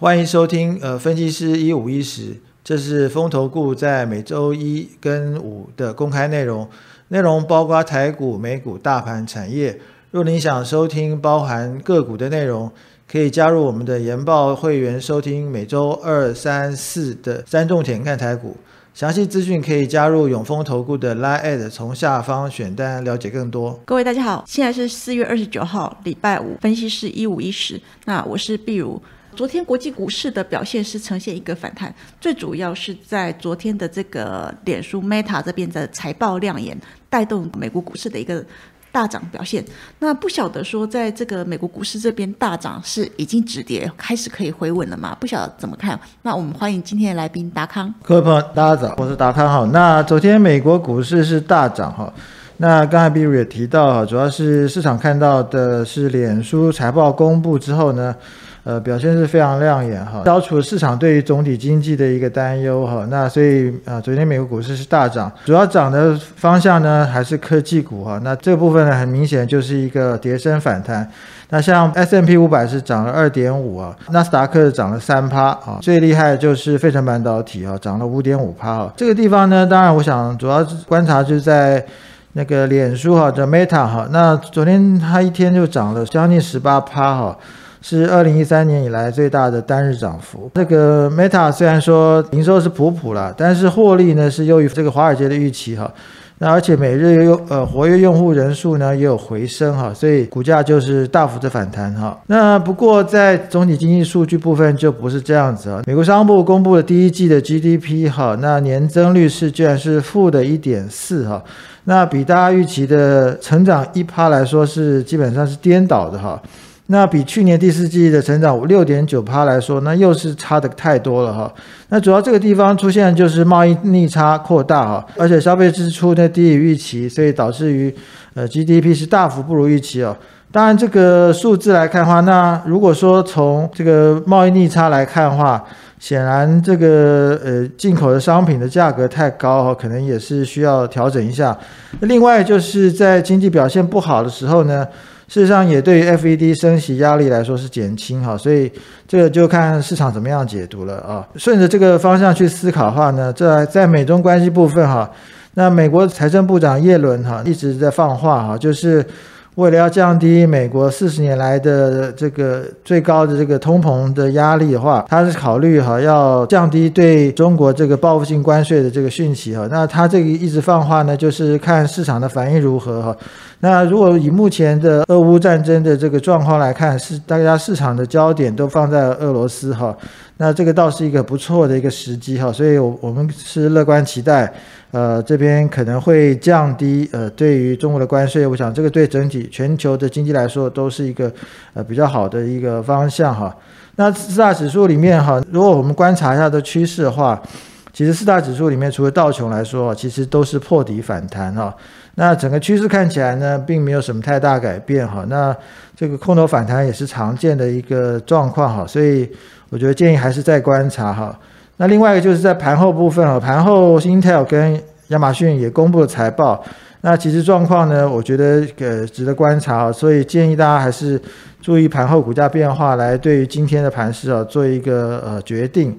欢迎收听呃分析师一五一十，这是风投顾在每周一跟五的公开内容，内容包括台股、美股、大盘、产业。若您想收听包含个股的内容，可以加入我们的研报会员收听每周二、三、四的三重点看台股。详细资讯可以加入永丰投顾的 Line，从下方选单了解更多。各位大家好，现在是四月二十九号，礼拜五，分析师一五一十。那我是碧如。昨天国际股市的表现是呈现一个反弹，最主要是在昨天的这个脸书 Meta 这边的财报亮眼，带动美国股市的一个。大涨表现，那不晓得说，在这个美国股市这边大涨是已经止跌，开始可以回稳了吗？不晓得怎么看？那我们欢迎今天的来宾达康。各位朋友，大家早，我是达康哈。那昨天美国股市是大涨哈。那刚才比如也提到哈，主要是市场看到的是脸书财报公布之后呢。呃，表现是非常亮眼哈，消除市场对于总体经济的一个担忧哈。那所以啊，昨天美国股市是大涨，主要涨的方向呢还是科技股哈。那这部分呢，很明显就是一个跌升反弹。那像 S M P 五百是涨了二点五啊，纳斯达克涨了三趴啊，最厉害的就是费城半导体啊，涨了五点五趴啊。这个地方呢，当然我想主要观察就是在那个脸书哈叫 Meta 哈，那昨天它一天就涨了将近十八趴哈。是二零一三年以来最大的单日涨幅。这个 Meta 虽然说营收是普普了，但是获利呢是优于这个华尔街的预期哈。那而且每日用呃活跃用户人数呢也有回升哈，所以股价就是大幅的反弹哈。那不过在总体经济数据部分就不是这样子啊。美国商务部公布的第一季的 GDP 哈，那年增率是居然是负的一点四哈，那比大家预期的成长一趴来说是基本上是颠倒的哈。那比去年第四季的成长六点九趴来说，那又是差的太多了哈。那主要这个地方出现就是贸易逆差扩大哈，而且消费支出呢低于预期，所以导致于呃 GDP 是大幅不如预期哦。当然这个数字来看的话，那如果说从这个贸易逆差来看的话，显然这个呃进口的商品的价格太高哈，可能也是需要调整一下。另外就是在经济表现不好的时候呢。事实上，也对于 FED 升息压力来说是减轻哈，所以这个就看市场怎么样解读了啊。顺着这个方向去思考的话呢，这在美中关系部分哈，那美国财政部长耶伦哈一直在放话哈，就是。为了要降低美国四十年来的这个最高的这个通膨的压力的话，他是考虑哈要降低对中国这个报复性关税的这个讯息哈。那他这个一直放话呢，就是看市场的反应如何哈。那如果以目前的俄乌战争的这个状况来看，是大家市场的焦点都放在俄罗斯哈。那这个倒是一个不错的一个时机哈，所以，我我们是乐观期待，呃，这边可能会降低呃对于中国的关税，我想这个对整体全球的经济来说都是一个呃比较好的一个方向哈。那四大指数里面哈，如果我们观察一下的趋势的话，其实四大指数里面除了道琼来说，其实都是破底反弹哈。那整个趋势看起来呢，并没有什么太大改变哈。那这个空头反弹也是常见的一个状况哈，所以。我觉得建议还是再观察哈。那另外一个就是在盘后部分啊，盘后 Intel 跟亚马逊也公布了财报。那其实状况呢，我觉得呃值得观察，所以建议大家还是注意盘后股价变化，来对于今天的盘势啊做一个呃决定。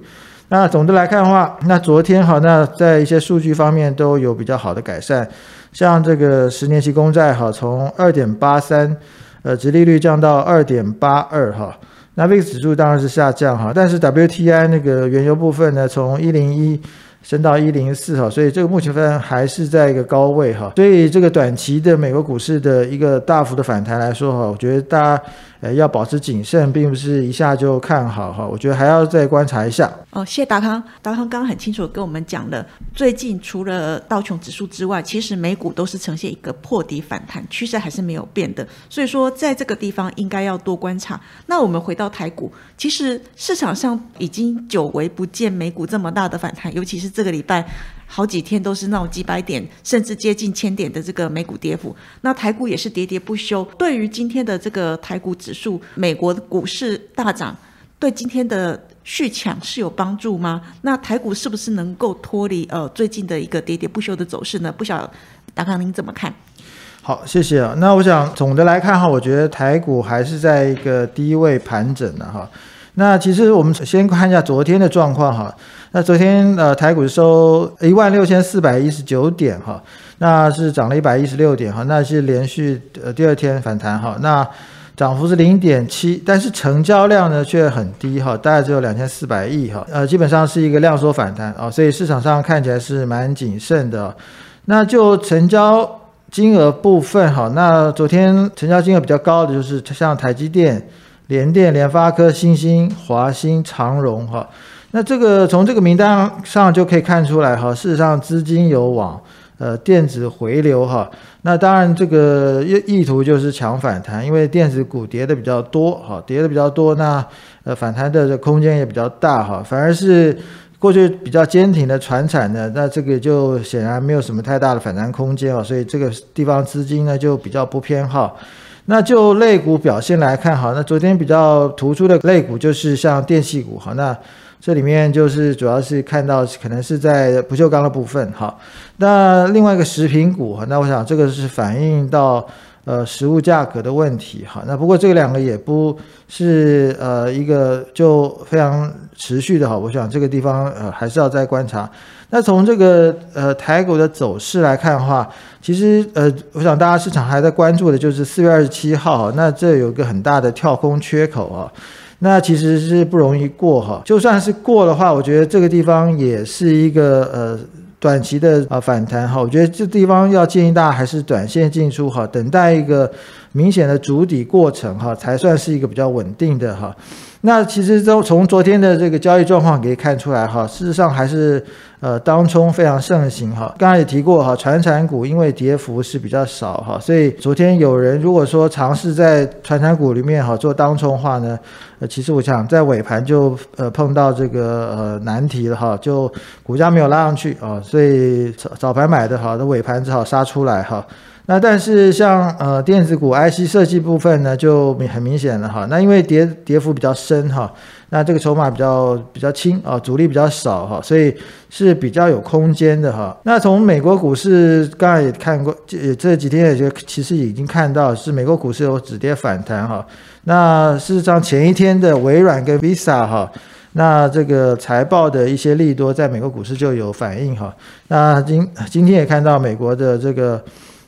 那总的来看的话，那昨天哈，那在一些数据方面都有比较好的改善，像这个十年期公债哈，从二点八三呃，殖利率降到二点八二哈。那 VIX 指数当然是下降哈，但是 WTI 那个原油部分呢，从一零一升到一零四哈，所以这个目前分还是在一个高位哈，所以这个短期的美国股市的一个大幅的反弹来说哈，我觉得大家。呃，要保持谨慎，并不是一下就看好哈。我觉得还要再观察一下。哦，谢谢达康。达康刚刚很清楚跟我们讲了，最近除了道琼指数之外，其实美股都是呈现一个破底反弹趋势，还是没有变的。所以说，在这个地方应该要多观察。那我们回到台股，其实市场上已经久违不见美股这么大的反弹，尤其是这个礼拜。好几天都是那种几百点，甚至接近千点的这个美股跌幅，那台股也是喋喋不休。对于今天的这个台股指数，美国股市大涨，对今天的续抢是有帮助吗？那台股是不是能够脱离呃最近的一个喋喋不休的走势呢？不晓达康您怎么看？好，谢谢啊。那我想总的来看哈，我觉得台股还是在一个低位盘整的哈。那其实我们先看一下昨天的状况哈。那昨天呃台股收一万六千四百一十九点哈，那是涨了一百一十六点哈，那是连续呃第二天反弹哈。那涨幅是零点七，但是成交量呢却很低哈，大概只有两千四百亿哈，呃，基本上是一个量缩反弹啊，所以市场上看起来是蛮谨慎的。那就成交金额部分哈，那昨天成交金额比较高的就是像台积电、联电、联发科、新兴、华兴、长荣哈，那这个从这个名单上就可以看出来哈，事实上资金有往。呃，电子回流哈，那当然这个意意图就是抢反弹，因为电子股跌的比较多哈，跌的比较多，那呃反弹的空间也比较大哈，反而是过去比较坚挺的船产呢，那这个就显然没有什么太大的反弹空间哦，所以这个地方资金呢就比较不偏好。那就类股表现来看好，那昨天比较突出的类股就是像电器股好，那。这里面就是主要是看到可能是在不锈钢的部分，好。那另外一个食品股，那我想这个是反映到呃食物价格的问题，哈。那不过这两个也不是呃一个就非常持续的，哈。我想这个地方呃还是要再观察。那从这个呃台股的走势来看的话，其实呃我想大家市场还在关注的就是四月二十七号，那这有个很大的跳空缺口啊。那其实是不容易过哈，就算是过的话，我觉得这个地方也是一个呃短期的啊反弹哈。我觉得这地方要建议大家还是短线进出哈，等待一个明显的主底过程哈，才算是一个比较稳定的哈。那其实从从昨天的这个交易状况可以看出来哈，事实上还是呃当冲非常盛行哈。刚刚也提过哈，传产股因为跌幅是比较少哈，所以昨天有人如果说尝试在传产股里面哈做当冲的话呢，呃，其实我想在尾盘就呃碰到这个呃难题了哈，就股价没有拉上去啊，所以早早盘买的好，的尾盘只好杀出来哈。那但是像呃电子股 IC 设计部分呢，就很明显了哈。那因为跌跌幅比较深哈，那这个筹码比较比较轻啊，主力比较少哈，所以是比较有空间的哈。那从美国股市刚才也看过，这这几天也就其实已经看到是美国股市有止跌反弹哈。那事实上前一天的微软跟 Visa 哈，那这个财报的一些利多在美国股市就有反应哈。那今今天也看到美国的这个。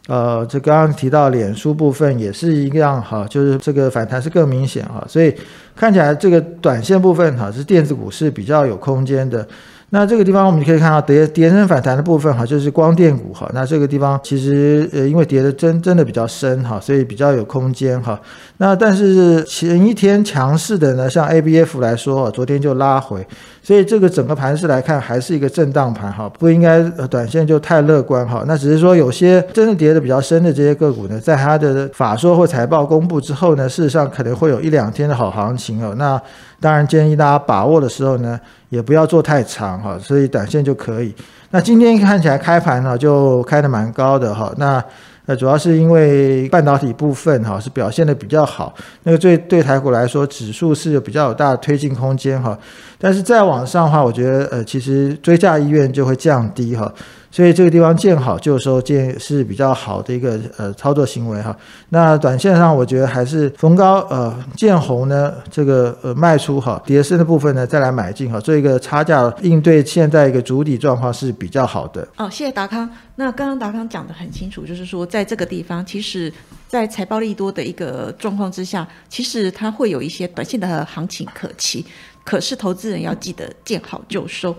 呃，这刚刚提到脸书部分也是一样哈，就是这个反弹是更明显哈，所以看起来这个短线部分哈是电子股是比较有空间的。那这个地方我们可以看到跌跌升反弹的部分哈，就是光电股哈。那这个地方其实呃因为跌的真真的比较深哈，所以比较有空间哈。那但是前一天强势的呢，像 A B F 来说，昨天就拉回，所以这个整个盘势来看还是一个震荡盘哈，不应该短线就太乐观哈。那只是说有些真的跌的比较深的这些个股呢，在它的法说或财报公布之后呢，事实上可能会有一两天的好行情哦。那当然建议大家把握的时候呢。也不要做太长哈，所以短线就可以。那今天看起来开盘呢，就开的蛮高的哈。那呃，主要是因为半导体部分哈是表现的比较好，那个对对台股来说，指数是有比较有大的推进空间哈。但是再往上的话，我觉得呃，其实追价意愿就会降低哈。所以这个地方见好就收，见是比较好的一个呃操作行为哈。那短线上我觉得还是逢高呃见红呢，这个呃卖出哈，跌升的部分呢再来买进哈，做一个差价应对现在一个主体状况是比较好的。哦，谢谢达康。那刚刚达康讲的很清楚，就是说在这个地方，其实在财报利多的一个状况之下，其实它会有一些短线的行情可期，可是投资人要记得见好就收。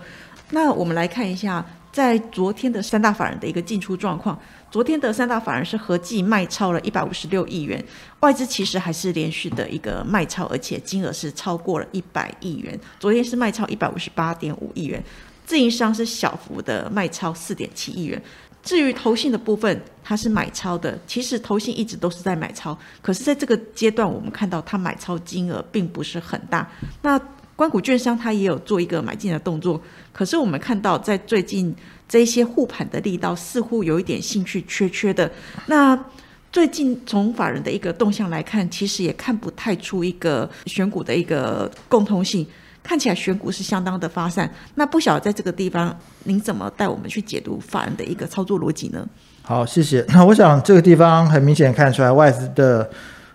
那我们来看一下。在昨天的三大法人的一个进出状况，昨天的三大法人是合计卖超了一百五十六亿元，外资其实还是连续的一个卖超，而且金额是超过了一百亿元。昨天是卖超一百五十八点五亿元，自营商是小幅的卖超四点七亿元。至于投信的部分，它是买超的，其实投信一直都是在买超，可是在这个阶段，我们看到它买超金额并不是很大。那关谷券商它也有做一个买进的动作，可是我们看到在最近这些护盘的力道似乎有一点兴趣缺缺的。那最近从法人的一个动向来看，其实也看不太出一个选股的一个共通性，看起来选股是相当的发散。那不晓得在这个地方，您怎么带我们去解读法人的一个操作逻辑呢？好，谢谢。那我想这个地方很明显看出来外资的。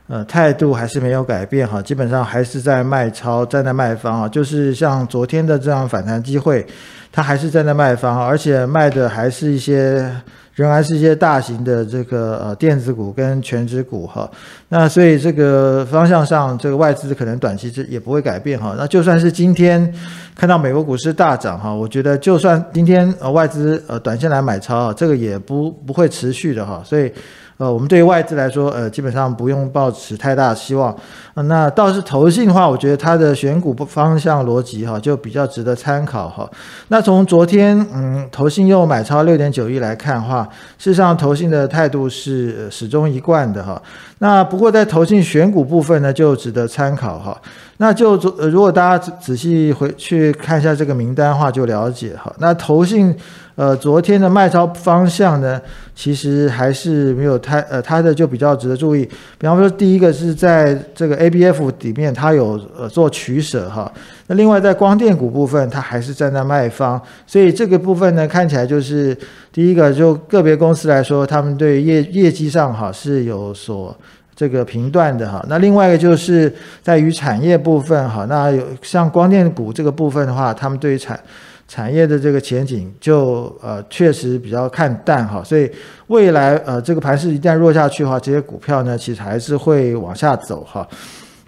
呃态度还是没有改变哈，基本上还是在卖超，站在卖方啊，就是像昨天的这样反弹机会，它还是站在卖方，而且卖的还是一些。仍然是一些大型的这个呃电子股跟全指股哈，那所以这个方向上，这个外资可能短期之也不会改变哈。那就算是今天看到美国股市大涨哈，我觉得就算今天呃外资呃短线来买超啊，这个也不不会持续的哈，所以。呃，我们对于外资来说，呃，基本上不用抱持太大希望。那倒是投信的话，我觉得它的选股方向逻辑哈，就比较值得参考哈。那从昨天嗯，投信又买超六点九亿来看的话，事实上投信的态度是始终一贯的哈。那不过在投信选股部分呢，就值得参考哈。那就如果大家仔仔细回去看一下这个名单的话，就了解哈。那投信。呃，昨天的卖超方向呢，其实还是没有太呃，它的就比较值得注意。比方说，第一个是在这个 A B F 里面，它有呃做取舍哈。那另外在光电股部分，它还是站在卖方，所以这个部分呢，看起来就是第一个就个别公司来说，他们对业业绩上哈是有所这个评断的哈。那另外一个就是在于产业部分哈，那有像光电股这个部分的话，他们对于产产业的这个前景就呃确实比较看淡哈，所以未来呃这个盘势一旦弱下去的话，这些股票呢其实还是会往下走哈。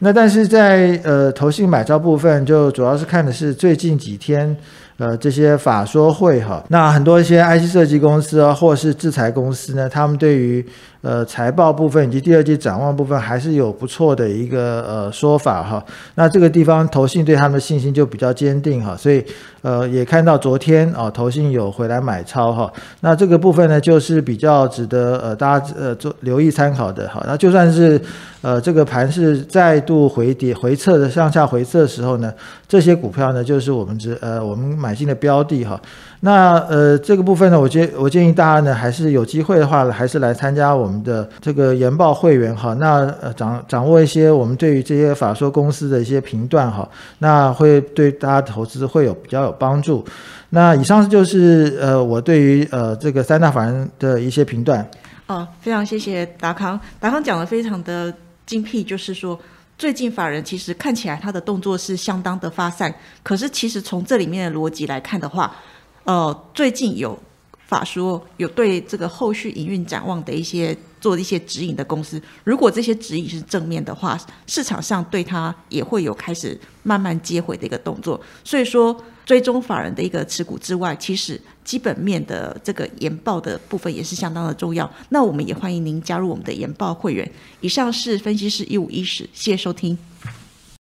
那但是在呃投信买招部分，就主要是看的是最近几天呃这些法说会哈，那很多一些 IC 设计公司啊，或是制裁公司呢，他们对于呃，财报部分以及第二季展望部分还是有不错的一个呃说法哈。那这个地方投信对他们的信心就比较坚定哈，所以呃也看到昨天啊投信有回来买超哈。那这个部分呢就是比较值得呃大家呃做留意参考的哈。那就算是呃这个盘是再度回跌回撤的向下回撤的时候呢，这些股票呢就是我们值呃我们买进的标的哈。那呃，这个部分呢，我建我建议大家呢，还是有机会的话，还是来参加我们我们的这个研报会员哈。那呃掌掌握一些我们对于这些法说公司的一些评断哈，那会对大家投资会有比较有帮助。那以上就是呃我对于呃这个三大法人的一些评断。哦，非常谢谢达康，达康讲的非常的精辟，就是说最近法人其实看起来他的动作是相当的发散，可是其实从这里面的逻辑来看的话。呃，最近有法说有对这个后续营运展望的一些做一些指引的公司，如果这些指引是正面的话，市场上对它也会有开始慢慢接回的一个动作。所以说，追踪法人的一个持股之外，其实基本面的这个研报的部分也是相当的重要。那我们也欢迎您加入我们的研报会员。以上是分析师一五一十，谢谢收听。